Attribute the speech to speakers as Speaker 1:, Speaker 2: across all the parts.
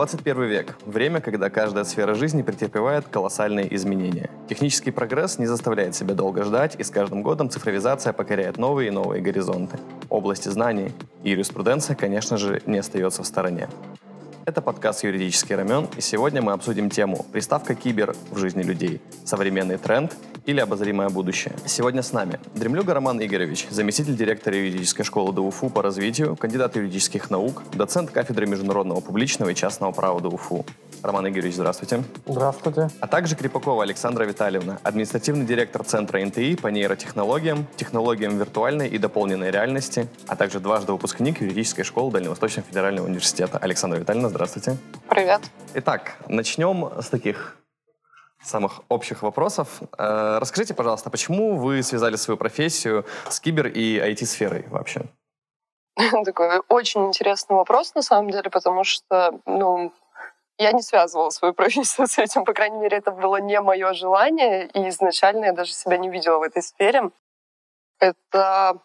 Speaker 1: 21 век – время, когда каждая сфера жизни претерпевает колоссальные изменения. Технический прогресс не заставляет себя долго ждать, и с каждым годом цифровизация покоряет новые и новые горизонты. Области знаний и юриспруденция, конечно же, не остается в стороне. Это подкаст «Юридический рамен», и сегодня мы обсудим тему «Приставка кибер в жизни людей. Современный тренд или обозримое будущее». Сегодня с нами Дремлюга Роман Игоревич, заместитель директора юридической школы ДУФУ по развитию, кандидат юридических наук, доцент кафедры международного публичного и частного права ДУФУ. Роман Игоревич, здравствуйте.
Speaker 2: Здравствуйте.
Speaker 1: А также Крепакова Александра Витальевна, административный директор Центра НТИ по нейротехнологиям, технологиям виртуальной и дополненной реальности, а также дважды выпускник юридической школы Дальневосточного федерального университета. Александра Витальевна, здравствуйте.
Speaker 3: Привет.
Speaker 1: Итак, начнем с таких самых общих вопросов. Э, расскажите, пожалуйста, почему вы связали свою профессию с кибер и IT-сферой вообще?
Speaker 3: Такой очень интересный вопрос, на самом деле, потому что, ну, я не связывала свою профессию с этим, по крайней мере, это было не мое желание, и изначально я даже себя не видела в этой сфере. Это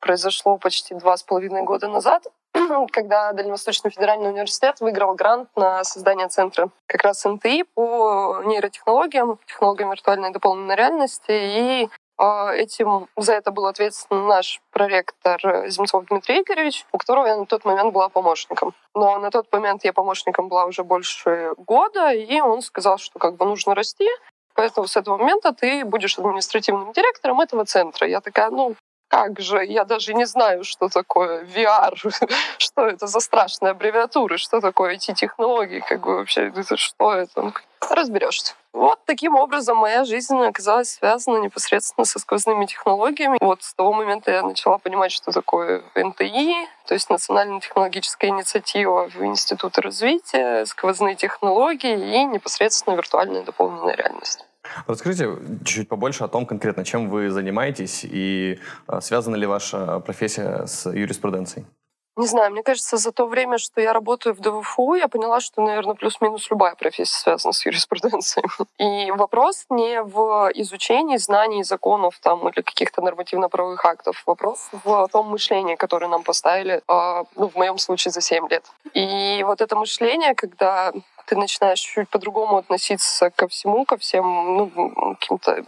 Speaker 3: произошло почти два с половиной года назад, когда Дальневосточный федеральный университет выиграл грант на создание центра как раз НТИ по нейротехнологиям, технологиям виртуальной и дополненной реальности, и а, этим за это был ответственен наш проректор Земцов Дмитрий Игоревич, у которого я на тот момент была помощником. Но на тот момент я помощником была уже больше года, и он сказал, что как бы нужно расти, Поэтому с этого момента ты будешь административным директором этого центра. Я такая, ну, как же, я даже не знаю, что такое VR, что это за страшные аббревиатуры, что такое эти технологии, как бы вообще, что это? Ну, разберешься. Вот таким образом моя жизнь оказалась связана непосредственно со сквозными технологиями. Вот с того момента я начала понимать, что такое НТИ, то есть Национальная технологическая инициатива в Институте развития, сквозные технологии и непосредственно виртуальная дополненная реальность.
Speaker 1: Расскажите чуть-чуть побольше о том конкретно, чем вы занимаетесь и а, связана ли ваша профессия с юриспруденцией.
Speaker 3: Не знаю, мне кажется, за то время, что я работаю в ДВФУ, я поняла, что, наверное, плюс-минус любая профессия связана с юриспруденцией. И вопрос не в изучении знаний, законов там, или каких-то нормативно-правовых актов. Вопрос в том мышлении, которое нам поставили, а, ну, в моем случае, за 7 лет. И вот это мышление, когда ты начинаешь чуть по-другому относиться ко всему, ко всем ну, каким-то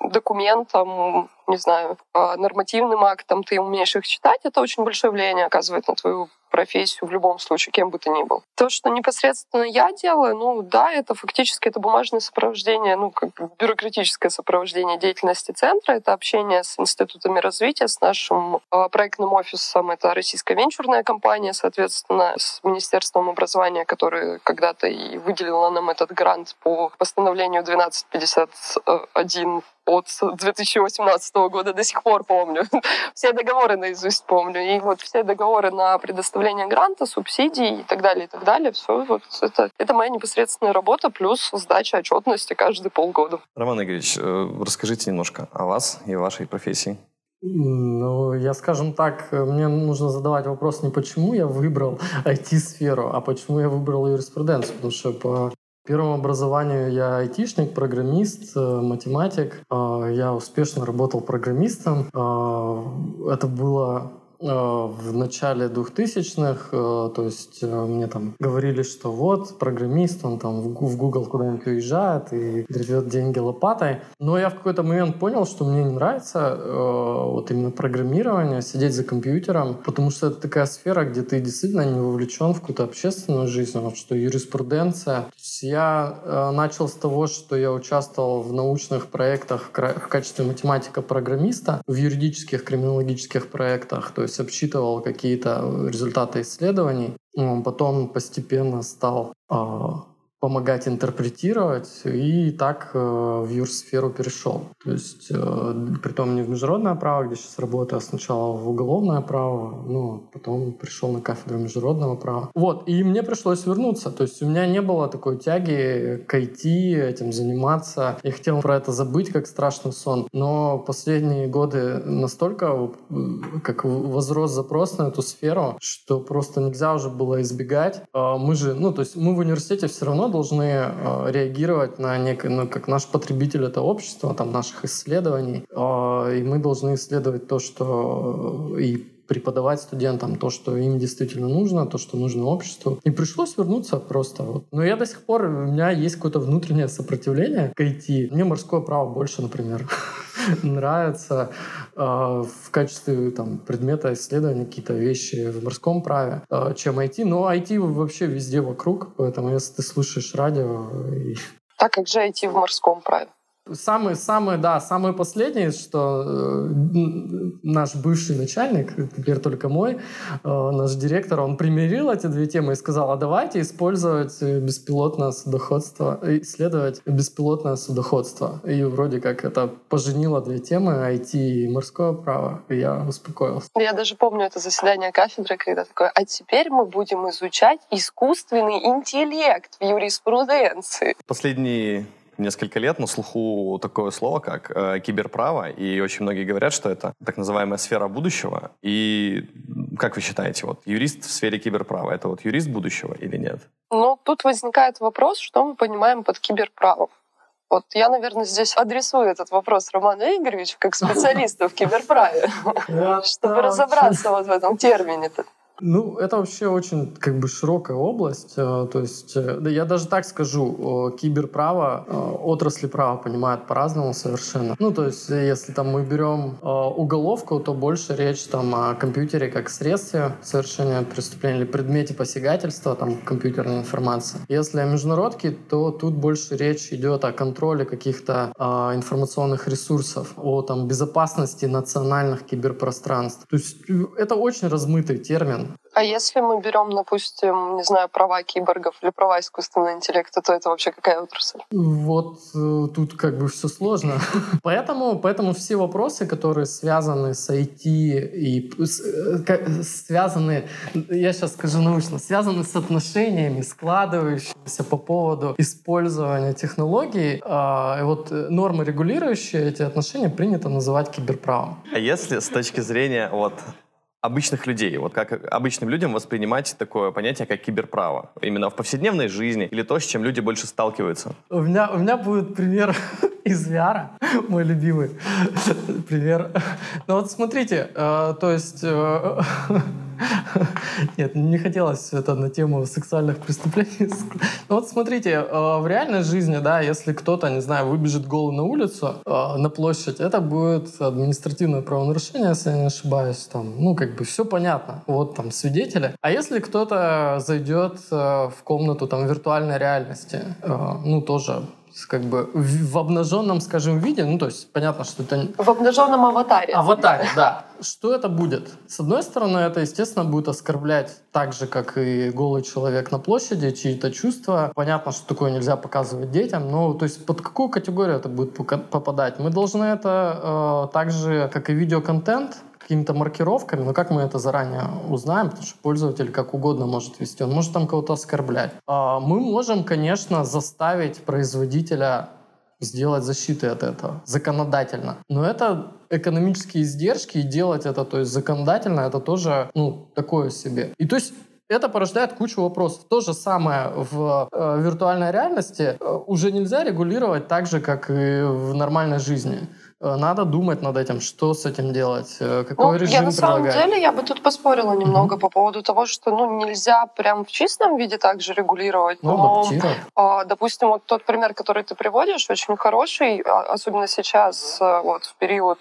Speaker 3: документам, не знаю, а, нормативным актам, ты умеешь их читать, это очень большое влияние оказывает на твою профессию в любом случае, кем бы ты ни был. То, что непосредственно я делаю, ну да, это фактически это бумажное сопровождение, ну как бюрократическое сопровождение деятельности центра, это общение с институтами развития, с нашим э, проектным офисом, это российская венчурная компания, соответственно, с Министерством образования, которое когда-то и выделило нам этот грант по постановлению 1251 от 2018 года до сих пор помню. все договоры наизусть помню. И вот все договоры на предоставление гранта, субсидий и так далее, и так далее. Все вот это, это моя непосредственная работа плюс сдача отчетности каждые полгода.
Speaker 1: Роман Игоревич, э, расскажите немножко о вас и вашей профессии.
Speaker 2: Ну, я скажем так, мне нужно задавать вопрос не почему я выбрал IT-сферу, а почему я выбрал юриспруденцию. Потому что по первому образованию я айтишник, программист, э, математик. А, я успешно работал программистом. Это было Э, в начале 2000-х, э, то есть э, мне там говорили, что вот программист, он там в Google куда-нибудь уезжает и гребет деньги лопатой. Но я в какой-то момент понял, что мне не нравится вот именно программирование, сидеть за компьютером, потому что это такая сфера, где ты действительно не вовлечен в какую-то общественную жизнь, вот что юриспруденция. То есть я начал с того, что я участвовал в научных проектах в качестве математика-программиста, в юридических криминологических проектах, то есть есть обсчитывал какие-то результаты исследований. Потом постепенно стал а, помогать интерпретировать, и так э, в юрсферу перешел. То есть, э, притом не в международное право, где сейчас работаю, а сначала в уголовное право, ну, потом пришел на кафедру международного права. Вот, и мне пришлось вернуться. То есть у меня не было такой тяги к IT, этим заниматься. Я хотел про это забыть, как страшный сон. Но последние годы настолько как возрос запрос на эту сферу, что просто нельзя уже было избегать. А мы же, ну, то есть мы в университете все равно должны э, реагировать на некое, ну, как наш потребитель это общество, там, наших исследований, э, и мы должны исследовать то, что э, и преподавать студентам то, что им действительно нужно, то, что нужно обществу. И пришлось вернуться просто. Вот. Но я до сих пор, у меня есть какое-то внутреннее сопротивление к IT. Мне морское право больше, например, нравится э, в качестве там, предмета исследования какие-то вещи в морском праве, э, чем IT. Но IT вообще везде вокруг, поэтому если ты слушаешь радио... И...
Speaker 3: Так как же IT в морском праве?
Speaker 2: Самый, самый, да, самый последний, что э, наш бывший начальник, теперь только мой, э, наш директор, он примирил эти две темы и сказал, а давайте использовать беспилотное судоходство, исследовать беспилотное судоходство. И вроде как это поженило две темы, IT и морское право, и я успокоился.
Speaker 3: Я даже помню это заседание кафедры, когда такое, а теперь мы будем изучать искусственный интеллект в юриспруденции.
Speaker 1: Последние несколько лет на слуху такое слово, как э, киберправо, и очень многие говорят, что это так называемая сфера будущего. И как вы считаете, вот юрист в сфере киберправа, это вот юрист будущего или нет?
Speaker 3: Ну, тут возникает вопрос, что мы понимаем под киберправом. Вот я, наверное, здесь адресую этот вопрос Роману Игоревичу как специалисту в киберправе, чтобы разобраться вот в этом термине.
Speaker 2: Ну, это вообще очень как бы широкая область. Э, то есть, э, да я даже так скажу, киберправо, э, отрасли права понимают по-разному совершенно. Ну, то есть, если там мы берем уголовку, то больше речь там о компьютере как средстве совершения преступления или предмете посягательства, там, компьютерной информации. Если о международке, то тут больше речь идет о контроле каких-то а, информационных ресурсов, о там безопасности национальных киберпространств. То есть, это очень размытый термин.
Speaker 3: А если мы берем, допустим, не знаю, права киборгов или права искусственного интеллекта, то это вообще какая отрасль?
Speaker 2: Вот э, тут как бы все сложно. поэтому, поэтому все вопросы, которые связаны с IT и э, связаны, я сейчас скажу научно, связаны с отношениями, складывающимися по поводу использования технологий, э, и вот нормы, регулирующие эти отношения, принято называть киберправом.
Speaker 1: А если с точки зрения вот обычных людей. Вот как обычным людям воспринимать такое понятие, как киберправо? Именно в повседневной жизни или то, с чем люди больше сталкиваются?
Speaker 2: У меня, у меня будет пример из VR, мой любимый пример. Ну вот смотрите, э, то есть... Э, нет, не хотелось это на тему сексуальных преступлений. Ну вот смотрите, э, в реальной жизни, да, если кто-то, не знаю, выбежит голый на улицу, на площадь, это будет административное правонарушение, если я не ошибаюсь. Там, ну, как бы все понятно. Вот там свидетели. А если кто-то зайдет э, в комнату там виртуальной реальности, ну, тоже как бы в, в обнаженном, скажем, виде, ну то есть понятно, что это...
Speaker 3: В обнаженном аватаре.
Speaker 2: Аватаре, да. Что это будет? С одной стороны, это, естественно, будет оскорблять так же, как и голый человек на площади, чьи-то чувства. Понятно, что такое нельзя показывать детям, но то есть под какую категорию это будет попадать? Мы должны это э, так же, как и видеоконтент, какими-то маркировками, но как мы это заранее узнаем, потому что пользователь как угодно может вести, он может там кого-то оскорблять. А мы можем, конечно, заставить производителя сделать защиты от этого законодательно. Но это экономические издержки, и делать это, то есть законодательно, это тоже, ну, такое себе. И то есть это порождает кучу вопросов. То же самое в э, виртуальной реальности э, уже нельзя регулировать так же, как и в нормальной жизни. Э, надо думать над этим, что с этим делать, э, какой ну, режим
Speaker 3: Я на самом деле, я бы тут поспорила немного mm-hmm. по поводу того, что ну, нельзя прям в чистом виде также регулировать.
Speaker 2: Ну, но,
Speaker 3: а, допустим, вот тот пример, который ты приводишь, очень хороший, а, особенно сейчас, э, вот в период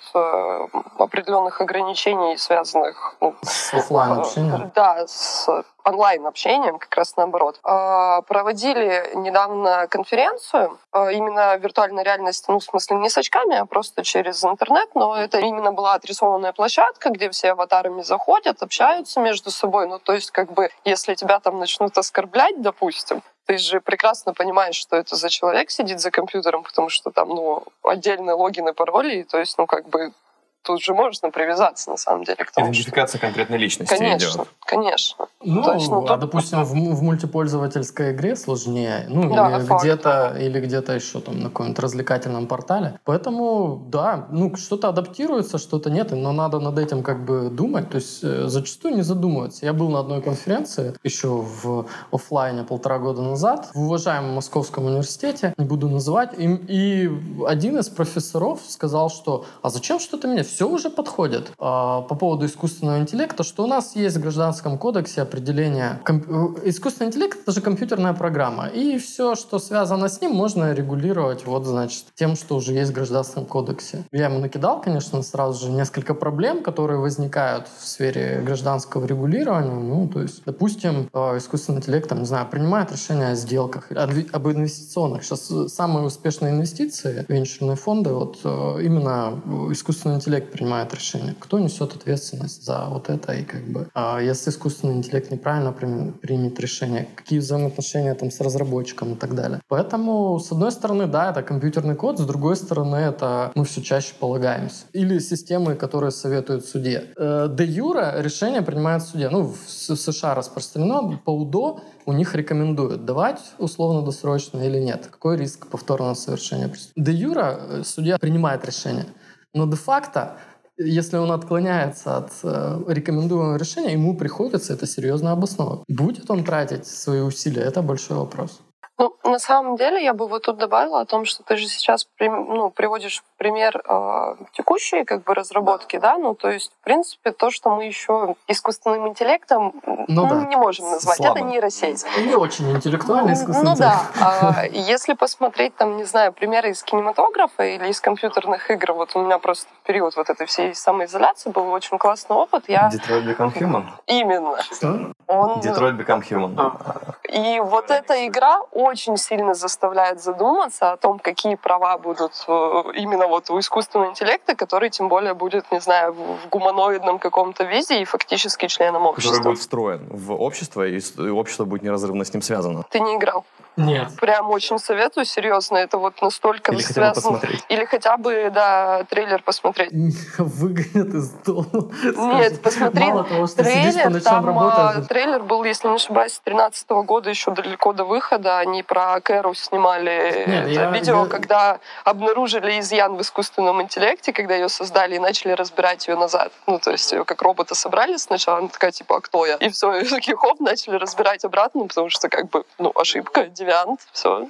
Speaker 3: определенных ограничений, связанных
Speaker 2: ну, с офлайн общением.
Speaker 3: Да, с онлайн-общением, как раз наоборот. А, проводили недавно конференцию, а, именно виртуальной реальности, ну, в смысле, не с очками, а просто через интернет, но это именно была отрисованная площадка, где все аватарами заходят, общаются между собой. Ну, то есть, как бы, если тебя там начнут оскорблять, допустим, ты же прекрасно понимаешь, что это за человек сидит за компьютером, потому что там, ну, отдельные логины, пароли, то есть, ну, как бы тут же можно привязаться, на самом деле, к тому,
Speaker 1: Идентификация
Speaker 3: что...
Speaker 1: конкретной личности
Speaker 3: Конечно,
Speaker 1: идет.
Speaker 3: конечно.
Speaker 2: Ну, То есть, ну, а, допустим, в, в мультипользовательской игре сложнее, ну, да, или где-то, или где-то еще там на каком-нибудь развлекательном портале. Поэтому, да, ну, что-то адаптируется, что-то нет, но надо над этим как бы думать. То есть э, зачастую не задумываться. Я был на одной конференции еще в офлайне полтора года назад в уважаемом Московском университете, не буду называть, и, и один из профессоров сказал, что «А зачем что-то менять? Все уже подходит. А, по поводу искусственного интеллекта, что у нас есть в Гражданском кодексе определение... Комп... Э, искусственный интеллект — это же компьютерная программа. И все, что связано с ним, можно регулировать вот, значит, тем, что уже есть в Гражданском кодексе. Я ему накидал, конечно, сразу же несколько проблем, которые возникают в сфере гражданского регулирования. Ну, то есть, допустим, э, искусственный интеллект, там, не знаю, принимает решения о сделках, об инвестиционных. Сейчас самые успешные инвестиции, венчурные фонды, вот э, именно искусственный интеллект принимает решения. Кто несет ответственность за вот это и как бы... А если искусственный интеллект неправильно примет решение, какие взаимоотношения там с разработчиком и так далее. Поэтому, с одной стороны, да, это компьютерный код, с другой стороны, это мы все чаще полагаемся. Или системы, которые советуют суде. Э, де юра решение принимает суде. Ну, в США распространено, по УДО у них рекомендуют давать условно-досрочно или нет. Какой риск повторного совершения преступления? Де юра э, судья принимает решение. Но де-факто если он отклоняется от э, рекомендуемого решения, ему приходится это серьезно обосновывать. Будет он тратить свои усилия, это большой вопрос.
Speaker 3: Ну, на самом деле, я бы вот тут добавила о том, что ты же сейчас ну, приводишь в пример э, текущие как бы разработки, да. да, ну то есть, в принципе, то, что мы еще искусственным интеллектом ну, ну, да. не можем назвать, Слабо. это нейросеть.
Speaker 2: Не очень интеллектуальный искусственный
Speaker 3: Ну да, а, если посмотреть там, не знаю, примеры из кинематографа или из компьютерных игр, вот у меня просто в период вот этой всей самоизоляции был очень классный опыт. Я...
Speaker 1: Detroit Become Human?
Speaker 3: Именно.
Speaker 1: Что? Он... Detroit Become Human.
Speaker 3: А. И вот эта игра очень сильно заставляет задуматься о том, какие права будут э, именно вот у искусственного интеллекта, который тем более будет, не знаю, в гуманоидном каком-то виде и фактически членом общества.
Speaker 1: Который будет встроен в общество, и общество будет неразрывно с ним связано.
Speaker 3: Ты не играл?
Speaker 2: Нет.
Speaker 3: Прям очень советую, серьезно. Это вот настолько
Speaker 1: Или связано. хотя бы посмотреть.
Speaker 3: Или хотя бы, да, трейлер посмотреть.
Speaker 2: Выгонят из дома.
Speaker 3: Нет, посмотри. Мало того, что трейлер, там, работаешь. трейлер был, если не ошибаюсь, с 13 года, еще далеко до выхода. Они про Кэру снимали Нет, это я, видео, я... когда обнаружили изъян в искусственном интеллекте, когда ее создали и начали разбирать ее назад. Ну, то есть ее как робота собрали сначала, она такая, типа, а кто я? И все, и такие, хоп, начали разбирать обратно, потому что, как бы, ну, ошибка, девиант, все.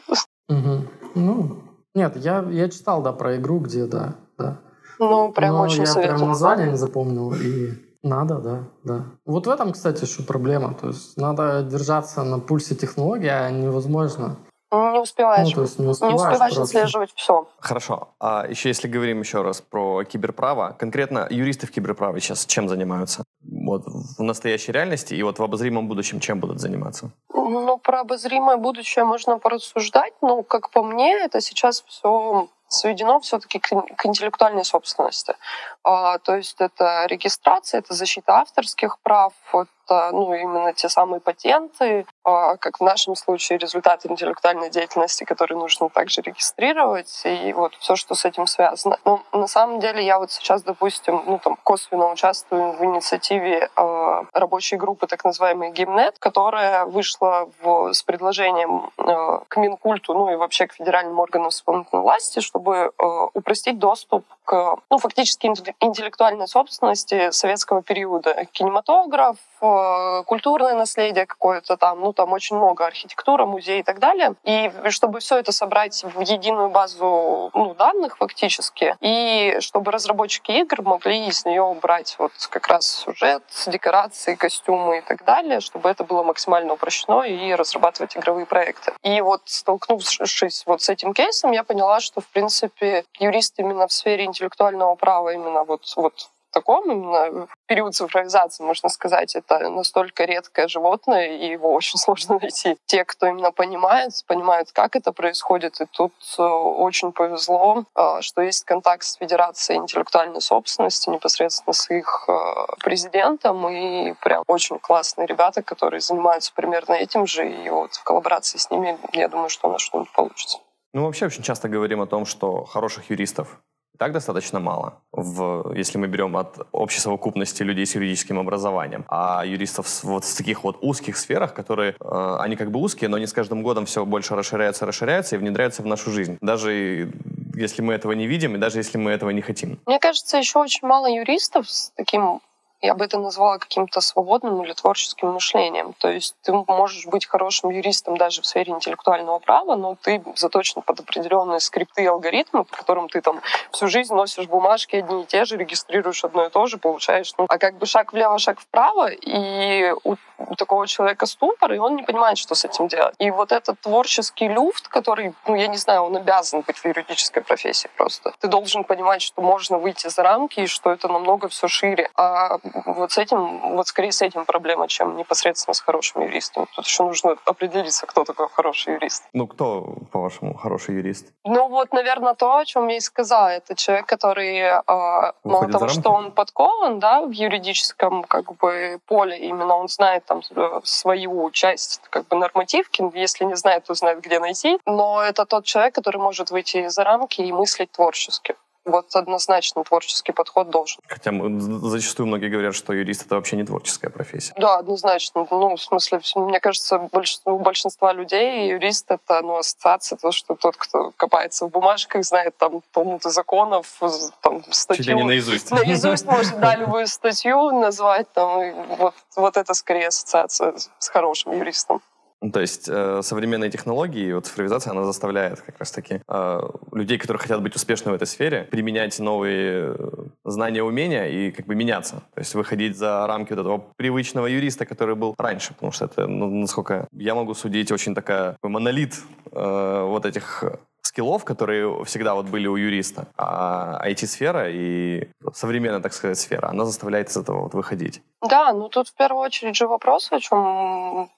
Speaker 2: Угу. Ну, нет, я, я читал, да, про игру, где, да, да.
Speaker 3: Ну, прям
Speaker 2: Но
Speaker 3: очень
Speaker 2: я
Speaker 3: советую.
Speaker 2: прям название не запомнил, и надо, да, да. Вот в этом, кстати, еще проблема. То есть надо держаться на пульсе технологий, а невозможно.
Speaker 3: Не успеваешь. Ну, то есть не успеваешь, не успеваешь отслеживать все.
Speaker 1: Хорошо. А еще если говорим еще раз про киберправо, конкретно юристы в киберправе сейчас чем занимаются? Вот в настоящей реальности и вот в обозримом будущем чем будут заниматься?
Speaker 3: Ну, про обозримое будущее можно порассуждать, но, как по мне, это сейчас все сведено все-таки к, интеллектуальной собственности. А, то есть это регистрация, это защита авторских прав, это ну, именно те самые патенты, а, как в нашем случае результаты интеллектуальной деятельности, которые нужно также регистрировать, и вот все, что с этим связано. Но на самом деле я вот сейчас, допустим, ну, там, косвенно участвую в инициативе э, рабочей группы, так называемой Гимнет, которая вышла в, с предложением э, к Минкульту, ну и вообще к федеральным органам исполнительной власти, чтобы упростить доступ к, ну, фактически интеллектуальной собственности советского периода. Кинематограф, культурное наследие какое-то там, ну там очень много архитектура, музей и так далее. И чтобы все это собрать в единую базу ну, данных фактически, и чтобы разработчики игр могли из нее убрать вот как раз сюжет, декорации, костюмы и так далее, чтобы это было максимально упрощено и разрабатывать игровые проекты. И вот столкнувшись вот с этим кейсом, я поняла, что в принципе юрист именно в сфере интеллектуального права именно вот, вот таком именно период цифровизации, можно сказать, это настолько редкое животное, и его очень сложно найти. Те, кто именно понимает, понимают, как это происходит, и тут э, очень повезло, э, что есть контакт с Федерацией интеллектуальной собственности, непосредственно с их э, президентом, и прям очень классные ребята, которые занимаются примерно этим же, и вот в коллаборации с ними, я думаю, что у нас что-нибудь получится.
Speaker 1: Ну, вообще очень часто говорим о том, что хороших юристов так достаточно мало, в, если мы берем от общей совокупности людей с юридическим образованием. А юристов вот в таких вот узких сферах, которые, э, они как бы узкие, но они с каждым годом все больше расширяются, расширяются и внедряются в нашу жизнь. Даже если мы этого не видим, и даже если мы этого не хотим.
Speaker 3: Мне кажется, еще очень мало юристов с таким я бы это назвала каким-то свободным или творческим мышлением. То есть ты можешь быть хорошим юристом даже в сфере интеллектуального права, но ты заточен под определенные скрипты и алгоритмы, по которым ты там всю жизнь носишь бумажки одни и те же, регистрируешь одно и то же, получаешь. Ну, а как бы шаг влево, шаг вправо, и у, у такого человека ступор, и он не понимает, что с этим делать. И вот этот творческий люфт, который, ну, я не знаю, он обязан быть в юридической профессии просто. Ты должен понимать, что можно выйти за рамки, и что это намного все шире. А вот с этим, вот скорее с этим проблема, чем непосредственно с хорошим юристом. Тут еще нужно определиться, кто такой хороший юрист.
Speaker 1: Ну, кто, по-вашему, хороший юрист?
Speaker 3: Ну, вот, наверное, то, о чем я и сказала. Это человек, который, э, мало того, что он подкован, да, в юридическом, как бы, поле, именно он знает там свою часть, как бы, нормативки. Если не знает, то знает, где найти. Но это тот человек, который может выйти за рамки и мыслить творчески вот однозначно творческий подход должен.
Speaker 1: Хотя зачастую многие говорят, что юрист — это вообще не творческая профессия.
Speaker 3: Да, однозначно. Ну, в смысле, мне кажется, большинство, у большинства людей юрист — это ну, ассоциация, то, что тот, кто копается в бумажках, знает там полноты законов, там, статью. Чуть ли
Speaker 1: не наизусть.
Speaker 3: Наизусть может, да, любую статью назвать. Там, вот, вот это скорее ассоциация с хорошим юристом.
Speaker 1: То есть э, современные технологии вот цифровизация, она заставляет как раз-таки э, людей, которые хотят быть успешны в этой сфере, применять новые э, знания, умения и как бы меняться. То есть выходить за рамки вот этого привычного юриста, который был раньше. Потому что это, ну, насколько я могу судить, очень такая монолит э, вот этих скиллов, которые всегда вот были у юриста. А IT-сфера и современная, так сказать, сфера, она заставляет из этого вот выходить.
Speaker 3: Да, ну тут в первую очередь же вопрос, о чем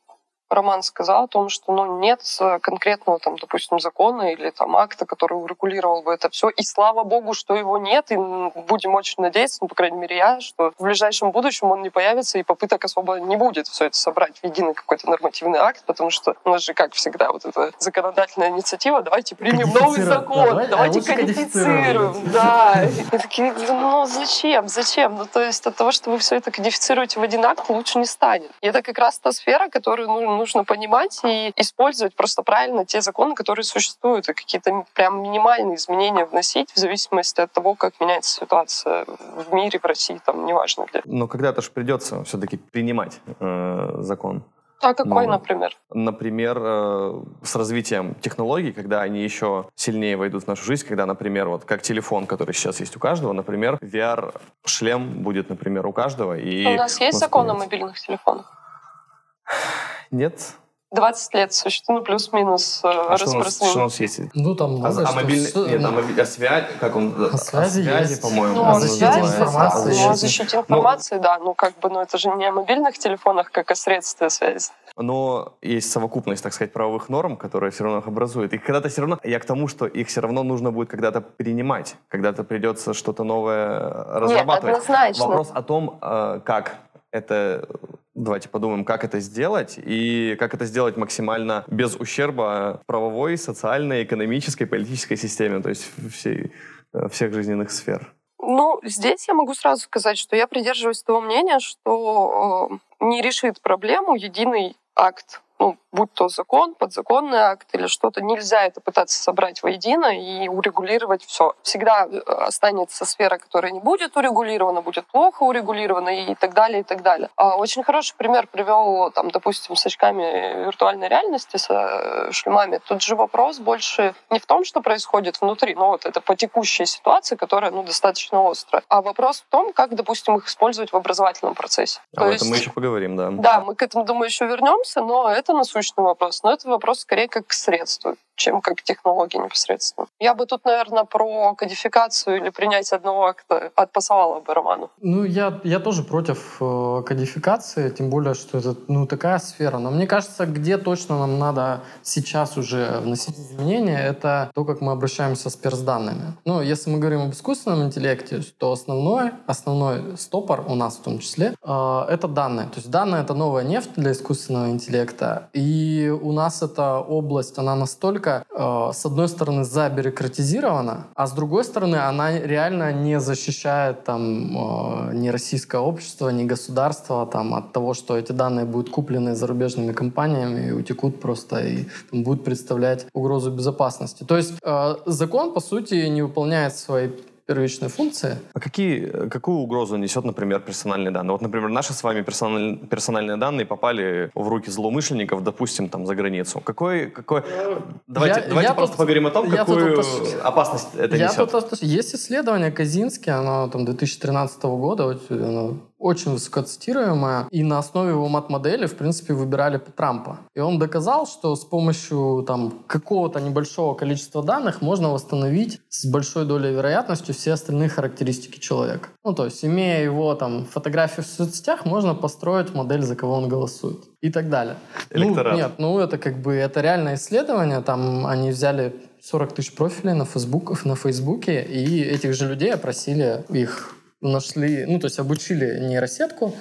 Speaker 3: Роман сказал о том, что ну, нет конкретного, там, допустим, закона или там, акта, который урегулировал бы это все. И слава богу, что его нет, и будем очень надеяться, ну, по крайней мере, я, что в ближайшем будущем он не появится, и попыток особо не будет все это собрать в единый какой-то нормативный акт, потому что у нас же, как всегда, вот эта законодательная инициатива, давайте примем новый закон, давай, давайте а кодифицируем. Да. И такие, ну зачем, зачем? Ну, то есть от того, что вы все это кодифицируете в один акт, лучше не станет. И это как раз та сфера, которую ну, нужно понимать и использовать просто правильно те законы, которые существуют, и какие-то прям минимальные изменения вносить в зависимости от того, как меняется ситуация в мире, в России, там, неважно где.
Speaker 1: Но когда-то же придется все-таки принимать э, закон.
Speaker 3: А какой, Но, например?
Speaker 1: Например, э, с развитием технологий, когда они еще сильнее войдут в нашу жизнь, когда, например, вот как телефон, который сейчас есть у каждого, например, VR-шлем будет, например, у каждого. И
Speaker 3: у нас есть закон о мобильных телефонах?
Speaker 1: Нет.
Speaker 3: 20 лет существует, ну, плюс-минус э, а распространен.
Speaker 1: Что у нас есть?
Speaker 2: Ну, там
Speaker 1: а, а мобильный, что... Нет, а, моби... а связь, как он...
Speaker 2: А связи, о связи
Speaker 3: по-моему. Ну, о защите информации. Ну, о защите информации, да. Ну, как бы, ну, это же не о мобильных телефонах, как о средстве связи.
Speaker 1: Но есть совокупность, так сказать, правовых норм, которые все равно их образуют. И когда-то все равно... Я к тому, что их все равно нужно будет когда-то принимать. Когда-то придется что-то новое разрабатывать.
Speaker 3: Нет, однозначно.
Speaker 1: Вопрос о том, э, как это давайте подумаем, как это сделать и как это сделать максимально без ущерба правовой, социальной, экономической, политической системе, то есть всей, э, всех жизненных сфер.
Speaker 3: Ну, здесь я могу сразу сказать, что я придерживаюсь того мнения, что э, не решит проблему единый акт ну, будь то закон, подзаконный акт или что-то, нельзя это пытаться собрать воедино и урегулировать все. Всегда э, останется сфера, которая не будет урегулирована, будет плохо урегулирована и так далее, и так далее. А очень хороший пример привел, там, допустим, с очками виртуальной реальности, с э, шлемами. Тут же вопрос больше не в том, что происходит внутри, но вот это по текущей ситуации, которая, ну, достаточно острая, а вопрос в том, как, допустим, их использовать в образовательном процессе.
Speaker 1: А То об этом мы еще поговорим, да.
Speaker 3: Да, мы к этому, думаю, еще вернемся, но это насущный насущный вопрос, но это вопрос скорее как к средству чем как технологии непосредственно. Я бы тут, наверное, про кодификацию или принятие одного акта отпасовала бы Роману.
Speaker 2: Ну, я, я тоже против э, кодификации, тем более, что это ну, такая сфера. Но мне кажется, где точно нам надо сейчас уже вносить изменения, это то, как мы обращаемся с персданными. Ну, если мы говорим об искусственном интеллекте, то основной, основной стопор у нас в том числе, э, это данные. То есть данные — это новая нефть для искусственного интеллекта. И у нас эта область, она настолько настолько, э, с одной стороны, забюрократизирована, а с другой стороны, она реально не защищает там э, ни российское общество, ни государство там, от того, что эти данные будут куплены зарубежными компаниями и утекут просто и там, будут представлять угрозу безопасности. То есть э, закон, по сути, не выполняет своей первичные функции.
Speaker 1: А какие, какую угрозу несет, например, персональные данные? Вот, например, наши с вами персональ, персональные данные попали в руки злоумышленников, допустим, там за границу. Какой, какой... Давайте,
Speaker 2: Я-
Speaker 1: давайте
Speaker 2: я
Speaker 1: просто
Speaker 2: тут-
Speaker 1: поговорим о том,
Speaker 2: тут
Speaker 1: какую
Speaker 2: уточ-
Speaker 1: опасность это
Speaker 2: Я
Speaker 1: несет.
Speaker 2: тут, есть исследование Казински, оно там 2013 года, вот, оно очень высокоцитируемое, и на основе его мат-модели, в принципе, выбирали Трампа. И он доказал, что с помощью там какого-то небольшого количества данных можно восстановить с большой долей вероятностью все остальные характеристики человека. Ну, то есть, имея его там фотографию в соцсетях, можно построить модель, за кого он голосует и так далее.
Speaker 1: Электорат.
Speaker 2: Ну, нет, ну это как бы это реальное исследование. Там они взяли 40 тысяч профилей на, Фейсбук, на Фейсбуке, и этих же людей опросили, их нашли, ну то есть обучили нейросетку,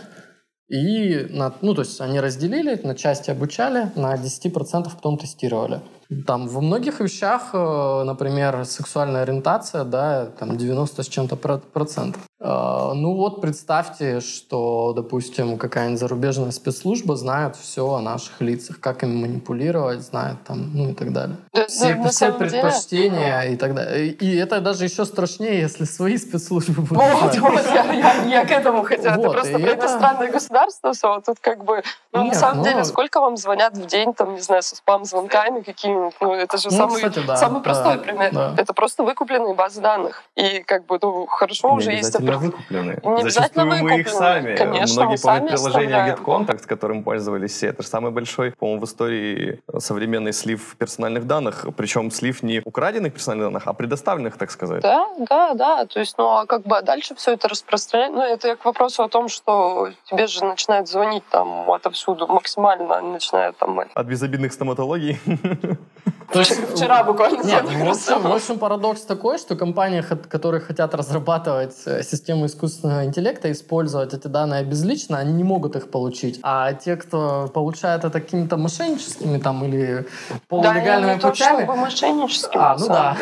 Speaker 2: и, на, ну, то есть они разделили, на части обучали, на 10% потом тестировали. Там во многих вещах, э, например, сексуальная ориентация, да, там 90 с чем-то про- процентов. Э, Ну вот представьте, что, допустим, какая-нибудь зарубежная спецслужба знает все о наших лицах, как им манипулировать, знает там, ну и так далее.
Speaker 3: Да,
Speaker 2: Все,
Speaker 3: да,
Speaker 2: все
Speaker 3: самом деле-
Speaker 2: предпочтения и так далее. И- это даже еще страшнее, если свои спецслужбы будут
Speaker 3: Вот, вот, я, я- я к этому хотела.
Speaker 2: Вот,
Speaker 3: Ты просто
Speaker 2: это-
Speaker 3: иностранное государство все, тут как бы... Ну,
Speaker 2: Нет,
Speaker 3: на самом
Speaker 2: ну-
Speaker 3: деле, сколько вам звонят в день, там, не знаю, со спам-звонками какими-нибудь? Ну, это же
Speaker 2: Ну,
Speaker 3: самый,
Speaker 2: кстати, да,
Speaker 3: самый
Speaker 2: да,
Speaker 3: простой пример.
Speaker 2: да.
Speaker 3: Это просто выкупленные базы данных. И как бы, ну, хорошо уже
Speaker 1: не
Speaker 3: есть... опр-
Speaker 1: выкупленные.
Speaker 3: Не
Speaker 1: Зачастую мы их
Speaker 3: выкупленные.
Speaker 1: сами.
Speaker 3: Конечно,
Speaker 1: Многие
Speaker 3: мы
Speaker 1: помнят
Speaker 3: сами
Speaker 1: приложение. GetContact, которым пользовались все. Это же самый большой, по-моему, в истории современный слив персональных данных. Причем слив не украденных персональных данных, а предоставленных, так сказать.
Speaker 3: Да, да, да. То есть, ну, а как бы а дальше все это распространять. Ну, это я к вопросу о том, что тебе же начинают звонить там отовсюду максимально, начинают там...
Speaker 1: От безобидных стоматологий.
Speaker 2: То есть,
Speaker 3: Вчера буквально
Speaker 2: Нет, в общем, в
Speaker 3: раздавал.
Speaker 2: общем, парадокс такой, что компании, которые хотят разрабатывать э, систему искусственного интеллекта, использовать эти данные безлично, они не могут их получить. А те, кто получает это какими-то мошенническими там или
Speaker 3: Да,
Speaker 2: полулегальными
Speaker 3: то,
Speaker 2: путями...
Speaker 3: чтобы мошенническим,
Speaker 2: А, ну да.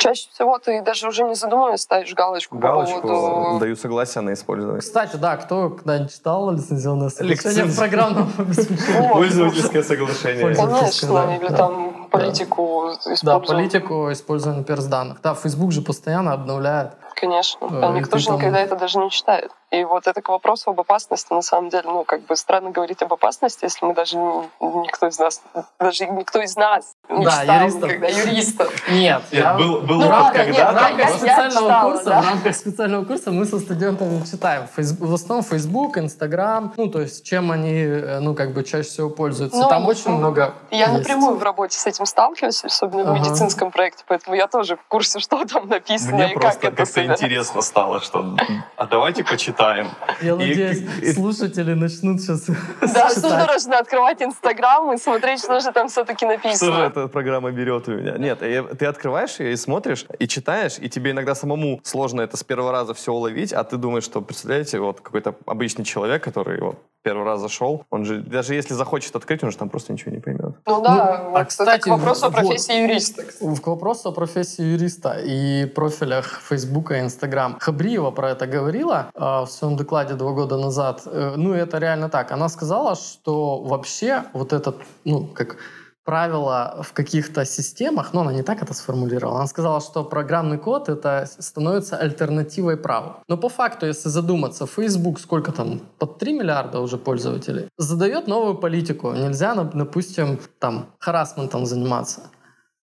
Speaker 3: Чаще всего ты даже уже не задумываясь ставишь галочку,
Speaker 1: Галочку
Speaker 3: по поводу...
Speaker 1: даю согласие на использование.
Speaker 2: Кстати, да, кто когда-нибудь читал лицензионное соглашение
Speaker 1: Лиценз-
Speaker 2: в программном обеспечении?
Speaker 3: Вот.
Speaker 1: Пользовательское соглашение.
Speaker 3: Конечно,
Speaker 2: да,
Speaker 3: или
Speaker 2: да.
Speaker 3: там политику
Speaker 2: Да,
Speaker 3: используют.
Speaker 2: политику использования персданных. Да, Facebook же постоянно обновляет.
Speaker 3: Конечно.
Speaker 2: Да,
Speaker 3: Там
Speaker 2: и
Speaker 3: никто же
Speaker 2: там-
Speaker 3: никогда это даже не читает. И вот это к вопросу об опасности, на самом деле, ну, как бы странно говорить об опасности, если мы даже никто из нас, даже никто из нас не
Speaker 2: Да,
Speaker 3: читал
Speaker 2: юристов.
Speaker 3: никогда юристов.
Speaker 2: Нет,
Speaker 1: Нет,
Speaker 2: я-
Speaker 1: был, был
Speaker 3: Ну
Speaker 1: опыт
Speaker 3: ладно, нет,
Speaker 2: В рамках
Speaker 3: я-
Speaker 2: специального
Speaker 3: читала,
Speaker 2: курса,
Speaker 3: да.
Speaker 2: в рамках специального курса мы со студентами читаем. Фейс- В основном Facebook, Instagram, ну, то есть чем они, э, ну, как бы чаще всего пользуются.
Speaker 3: Ну,
Speaker 2: Там очень
Speaker 3: ну,
Speaker 2: много
Speaker 3: Я
Speaker 2: есть.
Speaker 3: напрямую в работе с этим сталкиваюсь, особенно в
Speaker 2: Ага.
Speaker 3: медицинском проекте, поэтому я тоже в курсе, что там написано
Speaker 1: Мне
Speaker 3: и
Speaker 1: просто
Speaker 3: как это
Speaker 1: как-то
Speaker 3: себя.
Speaker 1: интересно стало, что а давайте почитаем.
Speaker 2: Я
Speaker 1: И-
Speaker 2: надеюсь,
Speaker 1: и-
Speaker 2: слушатели начнут сейчас
Speaker 3: Да, судорожно открывать Инстаграм и смотреть, что же там все-таки
Speaker 1: Что же
Speaker 3: написано.
Speaker 1: эта программа берет у меня? Нет, ты открываешь ее и смотришь, и читаешь, и тебе иногда самому сложно это с первого раза все уловить, а ты думаешь, что, представляете, вот какой-то обычный человек, который вот первый раз зашел, он же, даже если захочет открыть, он же там просто ничего не поймет.
Speaker 3: Ну да,
Speaker 2: Ну,
Speaker 3: вот
Speaker 2: а, кстати,
Speaker 3: к вопросу о
Speaker 2: вот.
Speaker 3: профессии юриста.
Speaker 2: К вопросу о профессии юриста и профилях Фейсбука и Инстаграм. Хабриева про это говорила э, в своем докладе два года назад. Э, ну, это реально так. Она сказала, что вообще вот этот, ну, как правило в каких-то системах, но она не так это сформулировала. Она сказала, что программный код это становится альтернативой праву. Но по факту, если задуматься, Facebook сколько там, под 3 миллиарда уже пользователей, задает новую политику. Нельзя, допустим, там, харасментом заниматься.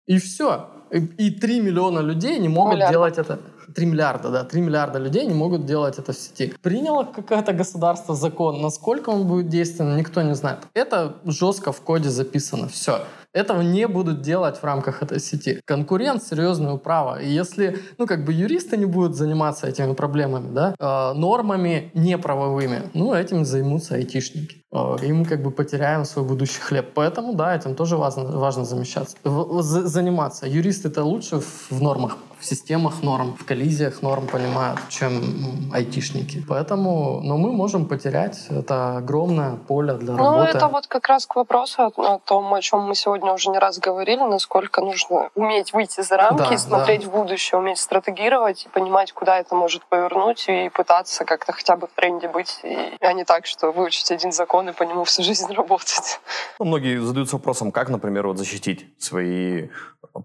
Speaker 2: И все. И, и 3 миллиона людей не могут
Speaker 3: Миллиарда.
Speaker 2: делать это. 3 миллиарда, да, 3 миллиарда людей не могут делать это в сети. Приняло какое-то государство закон, насколько он будет действенен, никто не знает. Это жестко в коде записано, все. Этого не будут делать в рамках этой сети. Конкурент серьезное право. И если, ну, как бы юристы не будут заниматься этими проблемами, да, э, нормами неправовыми, ну, этим займутся айтишники. Э, и мы как бы потеряем свой будущий хлеб. Поэтому, да, этим тоже важно, важно замещаться, в- за- заниматься. Юристы-то лучше в, в нормах, в системах норм, в коллизиях норм понимают, чем айтишники. Поэтому, но мы можем потерять это огромное поле для
Speaker 3: Ну,
Speaker 2: работы.
Speaker 3: это вот как раз к вопросу о, о том, о чем мы сегодня сегодня уже не раз говорили, насколько нужно уметь выйти за рамки,
Speaker 2: Да,
Speaker 3: смотреть
Speaker 2: да.
Speaker 3: в будущее, уметь стратегировать и понимать, куда это может повернуть, и пытаться как-то хотя бы в тренде быть, и, а не так, что выучить один закон и по нему всю жизнь работать.
Speaker 1: Ну, многие задаются вопросом, как, например, вот защитить свои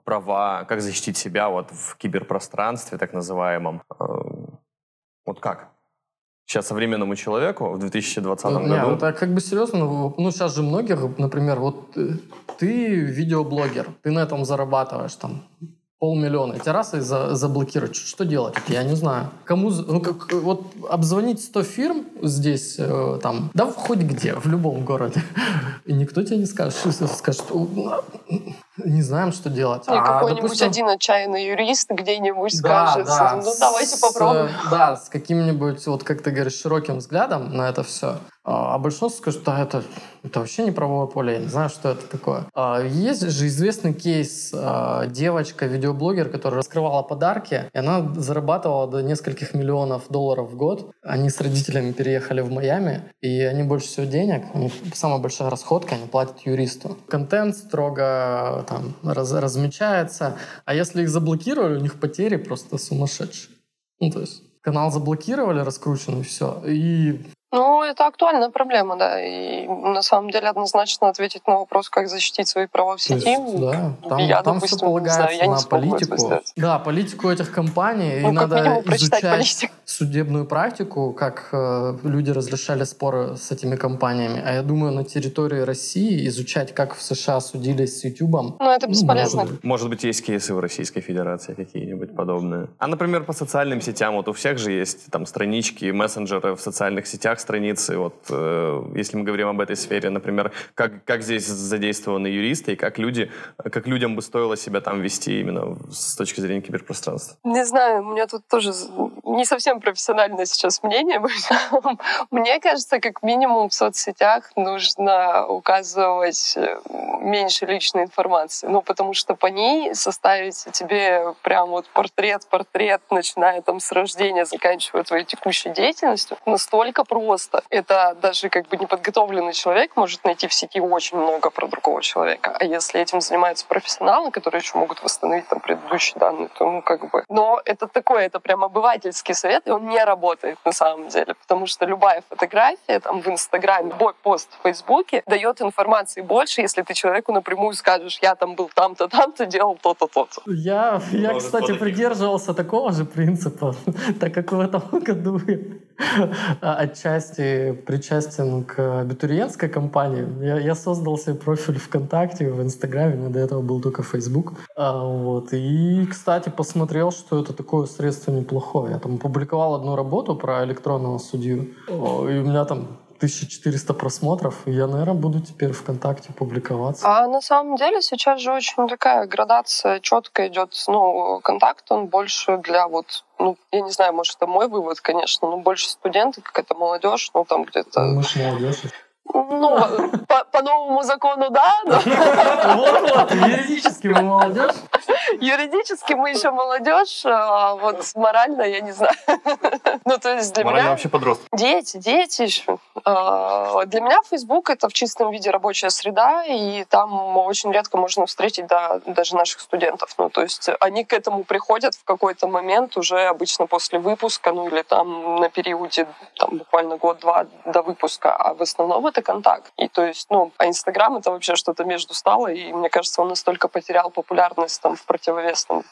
Speaker 1: права, как защитить себя вот в киберпространстве, так называемом. Э, Вот как? Сейчас современному человеку в 2020
Speaker 2: Не,
Speaker 1: году...
Speaker 2: ну так как бы серьезно, ну ну, сейчас же многих, например, вот э, ты видеоблогер, ты на этом зарабатываешь там полмиллиона, и за- заблокируют. Что делать? Я не знаю. Кому, ну, как, вот обзвонить 100 фирм здесь, э, там, да хоть где, в любом городе, и никто тебе не скажет, что- скажет, «Ну, не знаем, что делать.
Speaker 3: И
Speaker 2: А,
Speaker 3: какой-нибудь
Speaker 2: допустим,
Speaker 3: один отчаянный юрист где-нибудь
Speaker 2: да,
Speaker 3: скажет,
Speaker 2: да,
Speaker 3: ну давайте
Speaker 2: с,
Speaker 3: попробуем.
Speaker 2: э, Да, с каким-нибудь, вот как ты говоришь, широким взглядом на это все. А а большинство скажет, да, это, это вообще не правовое поле, я не знаю, что это такое. А Есть же известный кейс, а, девочка, видеоблогер, которая раскрывала подарки, и она зарабатывала до нескольких миллионов долларов в год. Они с родителями переехали в Майами, и они больше всего денег, у них самая большая расходка, они платят юристу. Контент строго там раз- размечается, а если их заблокировали, у них потери просто сумасшедшие. Ну, то есть канал заблокировали, раскрученный, все. И
Speaker 3: Ну, это актуальная проблема, да. И на самом деле однозначно ответить на вопрос, как защитить свои права в сети.
Speaker 2: есть, да, там,
Speaker 3: я,
Speaker 2: там
Speaker 3: допустим,
Speaker 2: все
Speaker 3: не
Speaker 2: полагается
Speaker 3: знаю, я не
Speaker 2: на политику. Да, политику этих компаний.
Speaker 3: Ну,
Speaker 2: и
Speaker 3: как
Speaker 2: надо
Speaker 3: минимум
Speaker 2: изучать
Speaker 3: политику.
Speaker 2: судебную практику, как э, люди разрешали споры с этими компаниями. А я думаю, на территории России изучать, как в США судились с Ютубом.
Speaker 3: Ну, это
Speaker 2: ну,
Speaker 3: бесполезно.
Speaker 2: может быть.
Speaker 1: Может быть, есть кейсы в Российской Федерации какие-нибудь подобные. А, например, по социальным сетям, вот у всех же есть там странички, мессенджеры в социальных сетях, страницы. Вот э, если мы говорим об этой сфере, например, как, как здесь задействованы юристы и как люди, как людям бы стоило себя там вести именно с точки зрения киберпространства.
Speaker 3: Не знаю, у меня тут тоже не совсем профессиональное сейчас мнение. Мне кажется, как минимум в соцсетях нужно указывать э, меньше личной информации. Ну, потому что по ней составить тебе прям вот портрет-портрет, начиная там с рождения, заканчивая твоей текущей деятельностью, настолько просто. Это даже как бы неподготовленный человек может найти в сети очень много про другого человека. А если этим занимаются профессионалы, которые еще могут восстановить там предыдущие данные, то ну как бы... Но это такой, это прям обывательский совет, и он не работает на самом деле, потому что любая фотография там в Инстаграме, любой пост в Фейсбуке дает информации больше, если ты человеку напрямую скажешь, я там был там-то, там-то, делал то-то, то-то.
Speaker 2: Я, я, кстати, придерживался такого же принципа, так как в этом году я отчасти причастен к абитуриентской кампании. Я, я создал себе профиль ВКонтакте, в Инстаграме, у до этого был только Фейсбук. А, вот. И, кстати, посмотрел, что это такое средство неплохое. Я там опубликовал одну работу про электронного судью, и у меня там 1400 просмотров, и я, наверное, буду теперь ВКонтакте публиковаться.
Speaker 3: А на самом деле сейчас же очень такая градация четко идет. Ну, контакт, он больше для вот, ну, я не знаю, может, это мой вывод, конечно, но больше студенты, какая-то молодежь, ну, там где-то...
Speaker 2: Мы ж молодежь.
Speaker 3: Ну, по, по новому закону, да,
Speaker 2: Вот-вот, юридически мы молодежь.
Speaker 3: юридически мы еще молодежь, а вот морально я не знаю. Ну, то есть для
Speaker 1: Морально
Speaker 3: меня...
Speaker 1: вообще подросток.
Speaker 3: Дети, дети еще. А, Для меня Facebook это в чистом виде рабочая среда, и там очень редко можно встретить да, даже наших студентов. Ну, то есть они к этому приходят в какой-то момент уже обычно после выпуска, ну или там на периоде там, буквально год-два до выпуска, а в основном это контакт. И то есть, ну, а Инстаграм это вообще что-то между стало, и мне кажется, он настолько потерял популярность там в противовес там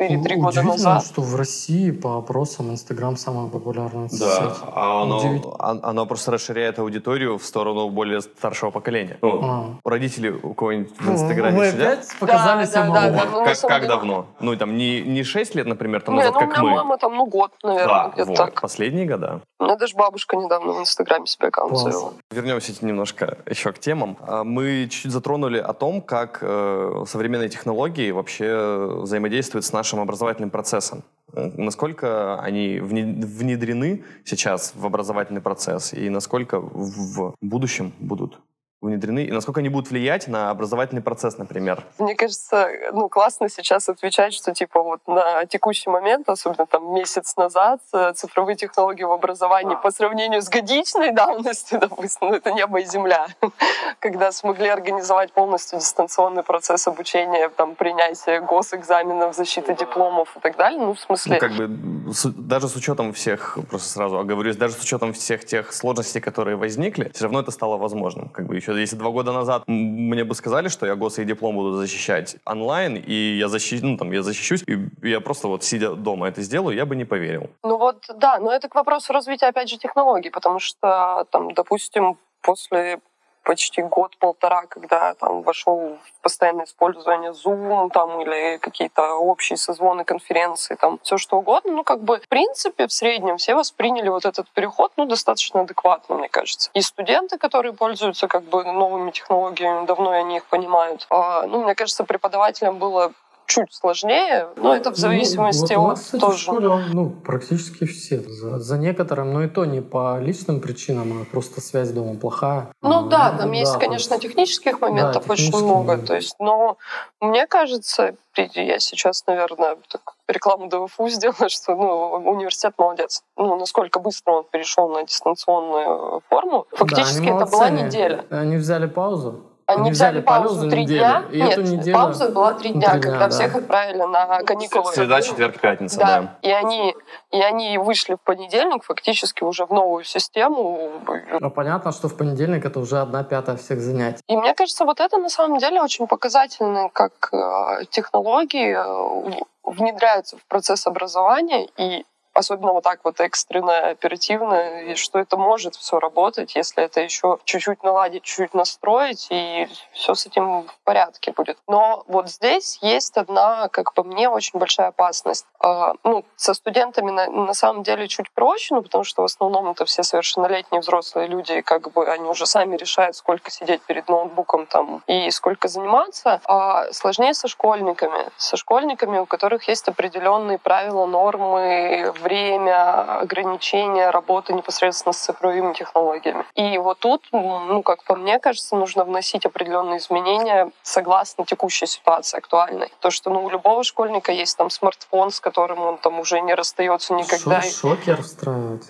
Speaker 3: 4-3 года
Speaker 2: Удивительно,
Speaker 3: назад.
Speaker 2: что в России по опросам Инстаграм самая популярная
Speaker 1: Да,
Speaker 2: соцсеть.
Speaker 1: а оно, оно просто расширяет аудиторию в сторону более старшего поколения. Ну,
Speaker 2: А.
Speaker 1: родители у кого-нибудь в Инстаграме
Speaker 2: Вы
Speaker 1: сидят?
Speaker 2: опять показали
Speaker 3: Да,
Speaker 2: себя
Speaker 3: да, да, да.
Speaker 1: Как, как давно? Ну, там, не, не 6 лет, например, там назад,
Speaker 3: ну, у
Speaker 1: как
Speaker 3: меня
Speaker 1: мы.
Speaker 3: мама там, ну, год, наверное,
Speaker 1: да,
Speaker 3: где-то
Speaker 1: вот,
Speaker 3: так.
Speaker 1: последние года.
Speaker 3: У меня даже бабушка недавно в Инстаграме себе аккаунт завела.
Speaker 1: Вернемся немножко еще к темам. А, Мы чуть затронули о том, как э, современные технологии вообще взаимодействуют с нашим образовательным процессом. Насколько они вне- внедрены сейчас в образовательный процесс и насколько в будущем будут внедрены, и насколько они будут влиять на образовательный процесс, например?
Speaker 3: Мне кажется, ну, классно сейчас отвечать, что, типа, вот на текущий момент, особенно там месяц назад, э, цифровые технологии в образовании по сравнению с годичной давностью, допустим, ну, это небо и земля, когда смогли организовать полностью дистанционный процесс обучения, там, принятия госэкзаменов, защиты дипломов и так далее, ну, в смысле...
Speaker 1: Ну, как бы, с, даже с учетом всех, просто сразу оговорюсь, даже с учетом всех тех сложностей, которые возникли, все равно это стало возможным. Как бы еще если два года назад мне бы сказали, что я гос и диплом буду защищать онлайн, и я, защищу, ну, там, я защищусь, и я просто вот сидя дома это сделаю, я бы не поверил.
Speaker 3: Ну вот, да, но это к вопросу развития, опять же, технологий, потому что, там, допустим, после почти год-полтора, когда там вошел в постоянное использование Zoom там, или какие-то общие созвоны, конференции, там все что угодно. Ну, как бы, в принципе, в среднем все восприняли вот этот переход, ну, достаточно адекватно, мне кажется. И студенты, которые пользуются как бы новыми технологиями, давно они их понимают. А, ну, мне кажется, преподавателям было чуть сложнее, но это в ну, зависимости ну, вот от кстати, тоже.
Speaker 2: Школе, ну, практически все. За, за некоторым, но и то не по личным причинам, а просто связь дома плохая.
Speaker 3: Ну а, да, там да, есть, да, конечно, есть... технических моментов да, очень много. Момент. То есть, но мне кажется, я сейчас, наверное, так рекламу ДВФУ сделала, что ну, университет молодец. Ну, насколько быстро он перешел на дистанционную форму. Фактически да, это была неделя.
Speaker 2: Они взяли паузу.
Speaker 3: Они взяли паузу три дня. И Нет, неделю... пауза была три дня, три когда дня, всех да. отправили на каникулы.
Speaker 1: Среда, четверг, пятница, да.
Speaker 3: да. И они, и они вышли в понедельник фактически уже в новую систему.
Speaker 2: Но понятно, что в понедельник это уже одна пятая всех занятий.
Speaker 3: И мне кажется, вот это на самом деле очень показательно, как э, технологии э, внедряются в процесс образования и особенно вот так вот экстренно, оперативно, и что это может все работать, если это еще чуть-чуть наладить, чуть-чуть настроить, и все с этим в порядке будет. Но вот здесь есть одна, как по мне, очень большая опасность. А, ну, со студентами на, на самом деле чуть проще, ну, потому что в основном это все совершеннолетние взрослые люди, и как бы они уже сами решают, сколько сидеть перед ноутбуком там и сколько заниматься. А сложнее со школьниками. Со школьниками, у которых есть определенные правила, нормы, время, ограничения работы непосредственно с цифровыми технологиями. И вот тут, ну, как по мне кажется, нужно вносить определенные изменения согласно текущей ситуации актуальной. То, что ну, у любого школьника есть там смартфон, с которым он там уже не расстается никогда.
Speaker 2: Шокер встраивать.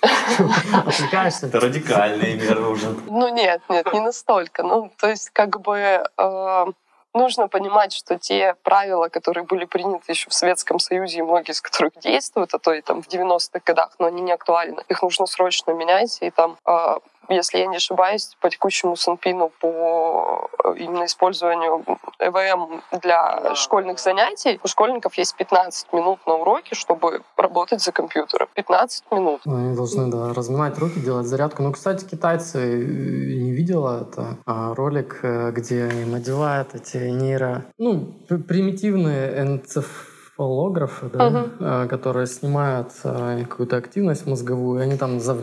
Speaker 1: Это радикальные меры уже.
Speaker 3: Ну нет, нет, не настолько. Ну, то есть как бы э, нужно понимать, что те правила, которые были приняты еще в Советском Союзе, и многие из которых действуют, а то и там в 90-х годах, но они не актуальны, их нужно срочно менять, и там а, если я не ошибаюсь, по текущему СНПИНу по э, именно использованию ЭВМ для школьных занятий, у школьников есть 15 минут на уроке, чтобы работать за компьютером. 15 минут.
Speaker 2: Ну, они должны, да, разминать руки, делать зарядку. Ну, кстати, китайцы э, не видела это а, ролик, э, где им одевают эти нейро... Ну, примитивные энцеф фолографы, да, uh-huh. которые снимают а, какую-то активность мозговую, они там за,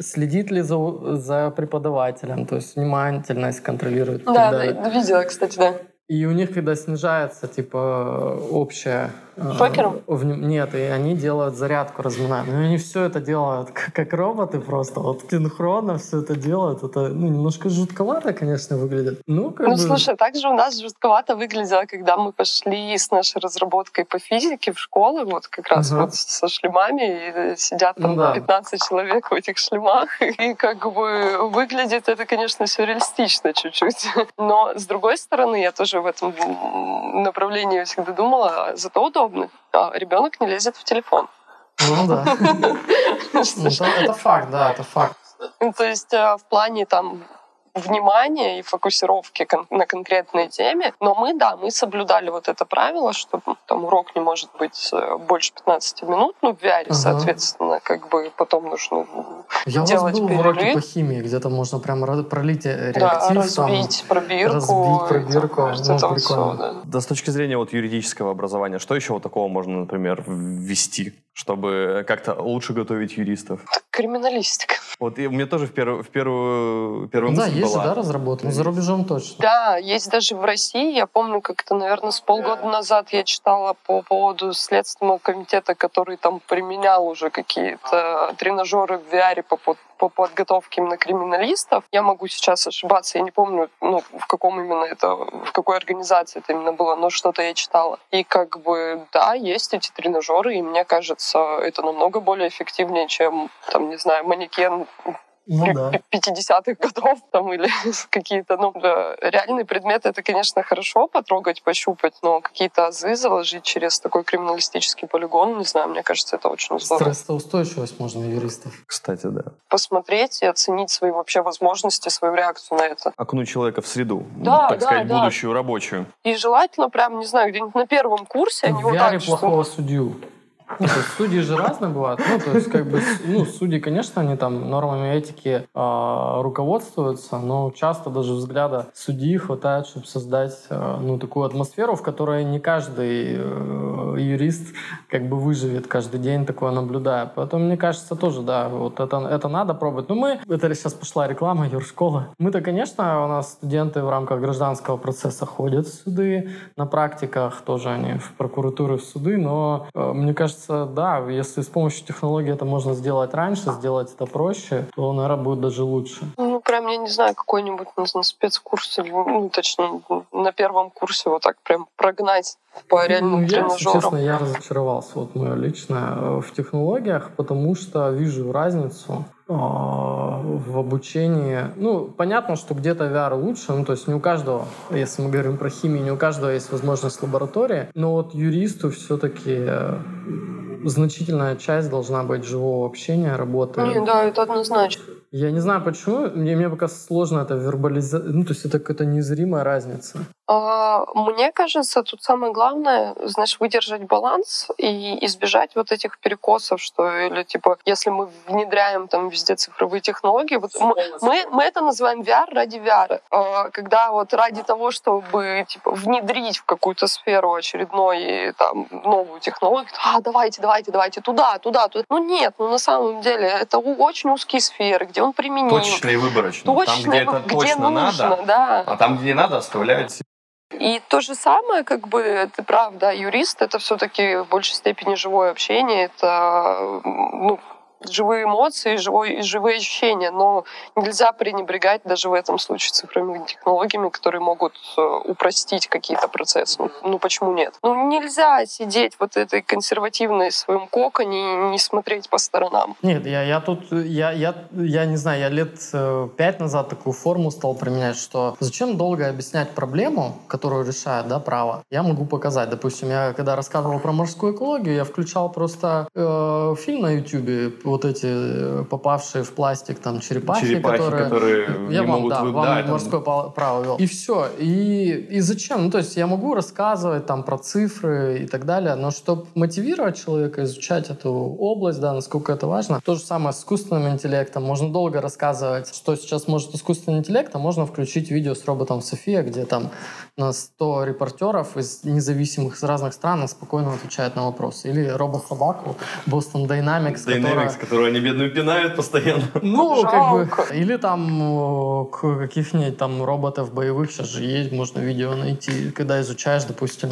Speaker 2: следит ли за, за преподавателем, то есть внимательность контролирует.
Speaker 3: Да, да, видела, кстати, да.
Speaker 2: И у них, когда снижается, типа, общая
Speaker 3: Шокером?
Speaker 2: В, нет, и они делают зарядку, разминают. Но они все это делают как, как роботы просто. Вот синхронно все это делают. Это ну, немножко жутковато, конечно, выглядит. Ну, как
Speaker 3: ну
Speaker 2: бы...
Speaker 3: слушай, также у нас жутковато выглядело, когда мы пошли с нашей разработкой по физике в школы, вот как раз ага. вот со шлемами, и сидят там ну, да. 15 человек в этих шлемах. И как бы выглядит это, конечно, сюрреалистично чуть-чуть. Но, с другой стороны, я тоже в этом направлении всегда думала, а зато удобно удобно. А ребенок не лезет в телефон.
Speaker 2: Ну да. Ну, это факт, да, это факт.
Speaker 3: Ну, то есть э, в плане там внимания и фокусировки на конкретной теме. Но мы, да, мы соблюдали вот это правило, что там урок не может быть э, больше 15 минут, ну, в VR, ага. соответственно, как бы потом нужно
Speaker 2: Я
Speaker 3: делать
Speaker 2: у вас был
Speaker 3: перерыв. в
Speaker 2: уроке по химии, где-то можно прямо пролить реактив. Да,
Speaker 3: разбить
Speaker 2: там,
Speaker 3: пробирку.
Speaker 2: Разбить пробирку.
Speaker 3: Там, ну, это все, да.
Speaker 1: да, с точки зрения вот юридического образования, что еще вот такого можно, например, ввести? Чтобы как-то лучше готовить юристов?
Speaker 3: Криминалистика.
Speaker 1: Вот и у меня тоже в, первую в первую, первую
Speaker 2: да,
Speaker 1: мысль
Speaker 2: есть
Speaker 1: была.
Speaker 2: же, да, разработано? За рубежом точно.
Speaker 3: Да, есть даже в России. Я помню, как-то, наверное, с полгода назад я читала по поводу Следственного комитета, который там применял уже какие-то тренажеры в VR по, по, по подготовке именно криминалистов. Я могу сейчас ошибаться, я не помню, ну, в каком именно это, в какой организации это именно было, но что-то я читала. И как бы, да, есть эти тренажеры, и мне кажется, это намного более эффективнее, чем, там, не знаю, манекен
Speaker 2: Ну да.
Speaker 3: 50-х годов там или какие-то, ну, да, реальные предметы, это, конечно, хорошо потрогать, пощупать, но какие-то азы заложить через такой криминалистический полигон, не знаю, мне кажется, это очень здорово.
Speaker 2: Стрессоустойчивость можно юристов.
Speaker 1: Кстати, да.
Speaker 3: Посмотреть и оценить свои вообще возможности, свою реакцию на это.
Speaker 1: Окунуть человека в среду,
Speaker 3: Да,
Speaker 1: так
Speaker 3: да,
Speaker 1: сказать,
Speaker 3: да.
Speaker 1: будущую рабочую.
Speaker 3: И желательно прям, не знаю, где-нибудь на первом курсе они
Speaker 2: В
Speaker 3: вот так
Speaker 2: плохого судью. Ну, судьи же разные бывают. Ну, то есть, как бы, ну, судьи, конечно, они там нормами этики а, руководствуются, но часто даже взгляда судьи хватает, чтобы создать, а, ну, такую атмосферу, в которой не каждый э, юрист как бы выживет каждый день, такое наблюдая. Поэтому, мне кажется, тоже, да, вот это, это надо пробовать. Ну, мы, это сейчас пошла реклама юршколы. Мы-то, конечно, у нас студенты в рамках гражданского процесса ходят в суды, на практиках тоже они в прокуратуры, в суды, но э, мне кажется, да, если с помощью технологий это можно сделать раньше, сделать это проще, то, наверное, будет даже лучше.
Speaker 3: Прям, я не знаю, какой-нибудь на, спецкурсе, ну, точнее, на первом курсе вот так прям прогнать по реальным
Speaker 2: Ну, я, если
Speaker 3: тренажерам.
Speaker 2: честно, я разочаровался, вот мое личное, э, в технологиях, потому что вижу разницу э, в обучении. Ну, понятно, что где-то VR лучше, ну, то есть не у каждого, если мы говорим про химию, не у каждого есть возможность лаборатории, но вот юристу все-таки значительная часть должна быть живого общения, работы.
Speaker 3: Не, да, это однозначно.
Speaker 2: Я не знаю почему, мне, мне пока сложно это вербализовать, ну, то есть это какая-то незримая разница.
Speaker 3: А, Мне кажется, тут самое главное, знаешь, выдержать баланс и избежать вот этих перекосов, что или типа, если мы внедряем там везде цифровые технологии, вот мы, мы, мы это называем VR ради VR, А, когда вот ради того, чтобы типа внедрить в какую-то сферу очередной там новую технологию, а давайте, давайте, давайте туда, туда, туда. Ну нет, ну на самом деле это очень узкие сферы, где он применим.
Speaker 1: Точно и выборочно.
Speaker 3: Точно,
Speaker 1: там, где это
Speaker 3: где
Speaker 1: точно
Speaker 3: нужно,
Speaker 1: надо,
Speaker 3: да.
Speaker 1: а там, где не надо, оставляют себе.
Speaker 3: И то же самое, как бы, ты прав, да, юрист — это все таки в большей степени живое общение, это, ну, живые эмоции, живой, живые ощущения, но нельзя пренебрегать даже в этом случае цифровыми технологиями, которые могут э, упростить какие-то процессы. Ну, ну, почему нет? Ну нельзя сидеть вот этой консервативной в своем коконе и не смотреть по сторонам.
Speaker 2: Нет, я, я тут, я, я, я не знаю, я лет э, пять назад такую форму стал применять, что зачем долго объяснять проблему, которую решает, да, право. Я могу показать, допустим, я когда рассказывал про морскую экологию, я включал просто э, фильм на YouTube, вот эти э, попавшие в пластик там черепахи,
Speaker 1: Черепахи,
Speaker 2: которые...
Speaker 1: которые
Speaker 2: я
Speaker 1: не
Speaker 2: вам,
Speaker 1: могут
Speaker 2: да,
Speaker 1: вы-
Speaker 2: вам
Speaker 1: да,
Speaker 2: морское па- право вел. И все. И, и зачем? Ну, то есть я могу рассказывать там про цифры и так далее, но чтобы мотивировать человека изучать эту область, да, насколько это важно, то же самое с искусственным интеллектом. Можно долго рассказывать, что сейчас может искусственный интеллект, а можно включить видео с роботом София, где там на 100 репортеров из независимых из разных стран спокойно отвечает на вопросы. Или робот-собаку Boston Dynamics, которая...
Speaker 1: Dynamics, которую они бедную пинают постоянно.
Speaker 2: Ну, как бы,
Speaker 3: Жалко.
Speaker 2: или там к- каких-нибудь там роботов боевых, сейчас же есть, можно видео найти, когда изучаешь, допустим,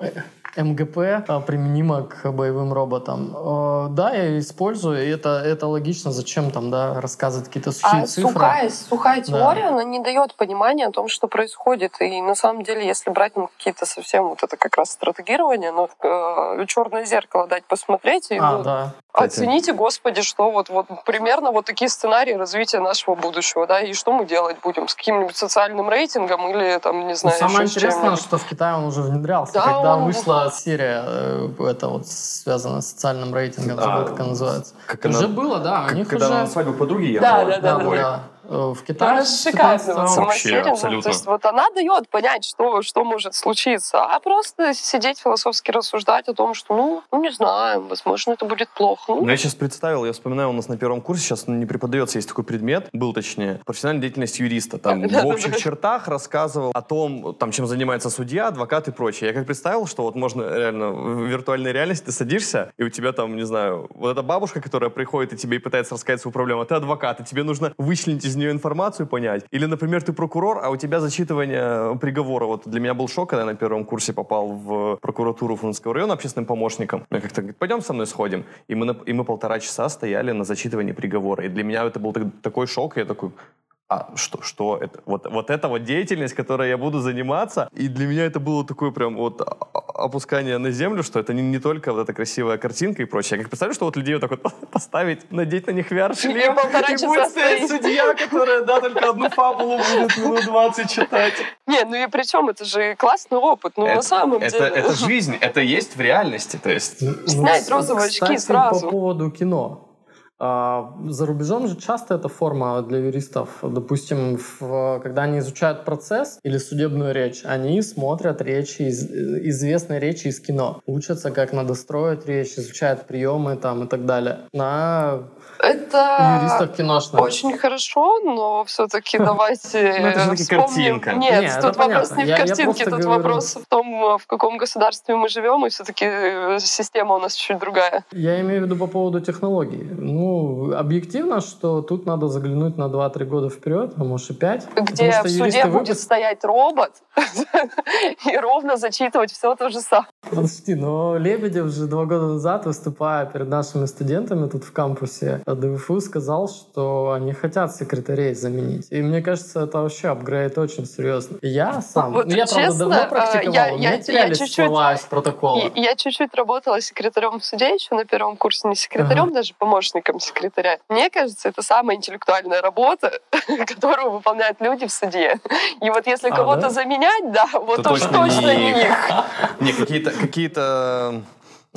Speaker 2: э, МГП э, применимо к боевым роботам. Э, Да, я использую, и это, это логично, зачем там, да, рассказывать какие-то сухие
Speaker 3: А
Speaker 2: цифры.
Speaker 3: сухая, сухая
Speaker 2: Да.
Speaker 3: теория, она не дает понимания о том, что происходит. И на самом деле, если брать ну, какие-то совсем вот это как раз стратегирование, ну, э, черное зеркало дать посмотреть, и
Speaker 2: А,
Speaker 3: ну,
Speaker 2: да.
Speaker 3: Оцените, господи, что вот, вот примерно вот такие сценарии развития нашего будущего, да, и что мы делать будем с каким-нибудь социальным рейтингом или там, не
Speaker 2: Ну,
Speaker 3: знаю,
Speaker 2: самое
Speaker 3: еще с
Speaker 2: интересное, что в Китае он уже внедрялся.
Speaker 3: Да,
Speaker 2: когда
Speaker 3: он-
Speaker 2: вышла серия, э, это вот связанная с социальным рейтингом, забыл,
Speaker 1: А,
Speaker 2: как она называется.
Speaker 1: Как
Speaker 2: уже
Speaker 1: она-
Speaker 2: было, да, у
Speaker 1: Как-
Speaker 2: них
Speaker 1: когда
Speaker 2: уже...
Speaker 1: на свадьбу подруги
Speaker 3: Да,
Speaker 1: ехала.
Speaker 3: да, да,
Speaker 2: Да,
Speaker 3: да.
Speaker 2: да. Э, В Китае
Speaker 3: шикарная
Speaker 2: 15
Speaker 3: вот
Speaker 1: Вообще.
Speaker 3: Ну,
Speaker 1: абсолютно.
Speaker 3: то есть вот она дает понять, что, что может случиться. А просто сидеть философски рассуждать о том, что, ну, ну не знаю, возможно, это будет плохо. Ну,
Speaker 1: Ну, я сейчас представил, я вспоминаю, у нас на первом курсе сейчас не преподается, есть такой предмет, был точнее, профессиональная деятельность юриста. Там в общих чертах рассказывал о том, там, чем занимается судья, адвокат и прочее. Я как представил, что вот можно реально в виртуальной реальности ты садишься, и у тебя там, не знаю, вот эта бабушка, которая приходит и тебе и пытается рассказать свою проблему, а ты адвокат, и тебе нужно вычленить из из нее информацию понять. Или, например, ты прокурор, а у тебя зачитывание приговора. Вот для меня был шок, когда я на первом курсе попал в прокуратуру Фрунзенского района общественным помощником. Мне как-то говорит, пойдем со мной сходим. И мы, на- и мы полтора часа стояли на зачитывании приговора. И для меня это был так- такой шок, я такой, а что, что это? Вот, вот это вот деятельность, которой я буду заниматься. И для меня это было такое прям вот опускание на землю, что это не, не только вот эта красивая картинка и прочее. Я как представляю, что вот людей вот так вот поставить, надеть на них VR-шлем,
Speaker 3: И
Speaker 1: будет стоять судья, которая, да, только одну фабулу будет минут 20 читать.
Speaker 3: Не, ну и причем это же классный опыт, ну на
Speaker 1: Это-
Speaker 3: самом деле.
Speaker 1: это жизнь, это есть в реальности, то есть...
Speaker 3: Снять розовые очки сразу.
Speaker 2: по поводу кино. А, За рубежом же часто эта форма для юристов. Допустим, в- когда они изучают процесс или судебную речь, они смотрят речи, из- известные речи из кино. Учатся, как надо строить речь, изучают приемы там и так далее. На
Speaker 3: Это
Speaker 2: юристах киношных.
Speaker 3: очень хорошо, но все-таки давайте
Speaker 1: Ну,
Speaker 3: вспомним.
Speaker 1: картинка.
Speaker 3: Нет, тут вопрос не в картинке, тут вопрос в том, в каком государстве мы живем, и все-таки система у нас чуть другая.
Speaker 2: Я имею в виду по поводу технологий. Ну, объективно, что тут надо заглянуть на 2-3 года вперед, а может и 5.
Speaker 3: Где в суде будет стоять робот и ровно зачитывать все то же самое.
Speaker 2: Подожди, но Лебедев же два года назад, выступая перед нашими студентами тут в кампусе ДВФУ, сказал, что они хотят секретарей заменить. И мне кажется, это вообще апгрейд очень серьезно. Я сам,
Speaker 3: Вот
Speaker 2: ну, я, правда,
Speaker 3: честно,
Speaker 2: давно
Speaker 3: э,
Speaker 2: практиковал,
Speaker 3: я-
Speaker 2: у меня
Speaker 3: я- я
Speaker 2: терялись
Speaker 3: чуть-чуть-
Speaker 2: слова из протокола.
Speaker 3: И Я чуть-чуть работала секретарем в суде еще на первом курсе, не секретарем,
Speaker 2: Ага.
Speaker 3: даже помощником секретаря. Мне кажется, это самая интеллектуальная работа, которую выполняют люди в суде. И вот если
Speaker 2: А,
Speaker 3: кого-то
Speaker 2: да?
Speaker 3: заменять, да, вот
Speaker 1: То
Speaker 3: уж
Speaker 1: точно
Speaker 3: точно
Speaker 1: не их. Не, какие-то, какие-то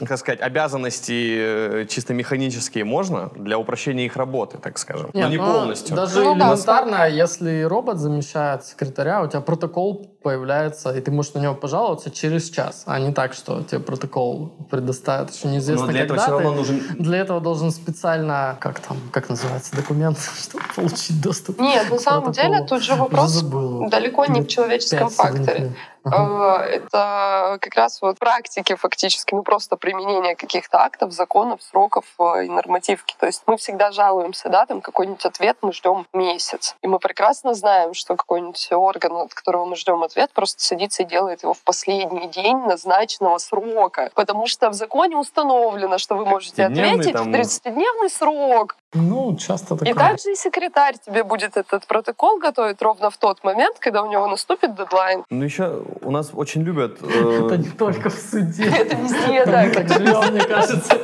Speaker 1: как сказать, обязанности э, чисто механические можно для упрощения их работы, так скажем.
Speaker 2: Нет,
Speaker 1: но не
Speaker 2: ну,
Speaker 1: полностью.
Speaker 2: Даже
Speaker 3: Ну да.
Speaker 2: элементарно, если робот замещает секретаря, у тебя протокол появляется, и ты можешь на него пожаловаться через час, а не так, что тебе протокол предоставят еще неизвестно
Speaker 1: Но для этого
Speaker 2: когда.
Speaker 1: все
Speaker 2: ты-
Speaker 1: равно нужен
Speaker 2: Для этого должен специально, как там, как называется, документ, чтобы получить доступ.
Speaker 3: Нет, на самом
Speaker 2: протоколу.
Speaker 3: деле тут же вопрос
Speaker 2: забыл.
Speaker 3: далеко не в человеческом факторе.
Speaker 2: Ага.
Speaker 3: Э, Это как раз вот практики фактически, ну просто применение каких-то актов, законов, сроков э, и нормативки. То есть мы всегда жалуемся, да, там какой-нибудь ответ мы ждем месяц. И мы прекрасно знаем, что какой-нибудь орган, от которого мы ждем ответ, просто садится и делает его в последний день назначенного срока. Потому что в законе установлено, что вы можете
Speaker 1: 30-дневный
Speaker 3: ответить
Speaker 1: там-
Speaker 3: в 30-дневный срок.
Speaker 2: Ну, часто такое.
Speaker 3: И также и секретарь тебе будет этот протокол готовить ровно в тот момент, когда у него наступит дедлайн.
Speaker 1: Ну, еще у нас очень любят...
Speaker 2: Это
Speaker 1: э,
Speaker 2: не только в суде.
Speaker 3: Это везде так.
Speaker 2: так живем, мне кажется.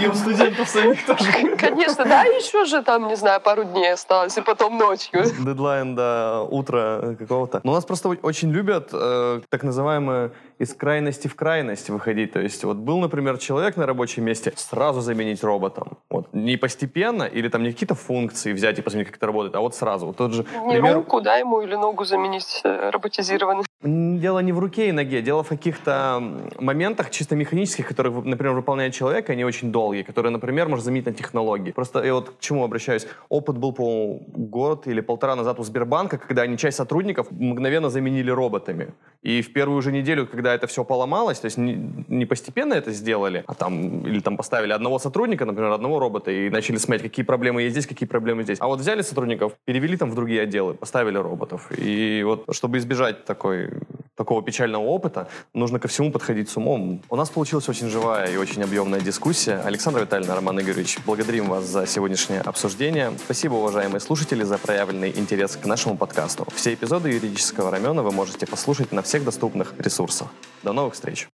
Speaker 1: И у студентов самих тоже.
Speaker 3: Конечно, да, еще же там, не знаю, пару дней осталось, и потом ночью.
Speaker 1: Дедлайн до утра какого-то. Но у нас просто очень любят э, так называемое из крайности в крайность выходить. То есть вот был, например, человек на рабочем месте, сразу заменить роботом. Вот не постепенно или там не какие-то функции взять и посмотреть, как это работает, а вот сразу. Вот тот же
Speaker 3: Не
Speaker 1: пример.
Speaker 3: руку, да, ему или ногу заменить э, роботизированный.
Speaker 1: М, Дело не в руке и ноге, дело в каких-то моментах чисто механических, которые, например, выполняет человек, они очень долгие, которые, например, можно заменить на технологии. Просто я вот к чему обращаюсь. Опыт был, по год или полтора назад у Сбербанка, когда они часть сотрудников мгновенно заменили роботами. И в первую же неделю, когда это все поломалось, то есть не, не постепенно это сделали, а там или там поставили одного сотрудника, например, одного робота, и начали смотреть, какие проблемы есть здесь, какие проблемы здесь. А вот взяли сотрудников, перевели там в другие отделы, поставили роботов. И вот чтобы избежать такой, такого печального опыта, нужно ко всему подходить с умом. У нас получилась очень живая и очень объемная дискуссия. Александра Витальевна, Роман Игоревич, благодарим вас за сегодняшнее обсуждение. Спасибо, уважаемые слушатели, за проявленный интерес к нашему подкасту. Все эпизоды юридического рамена вы можете послушать на всех доступных ресурсах. До новых встреч!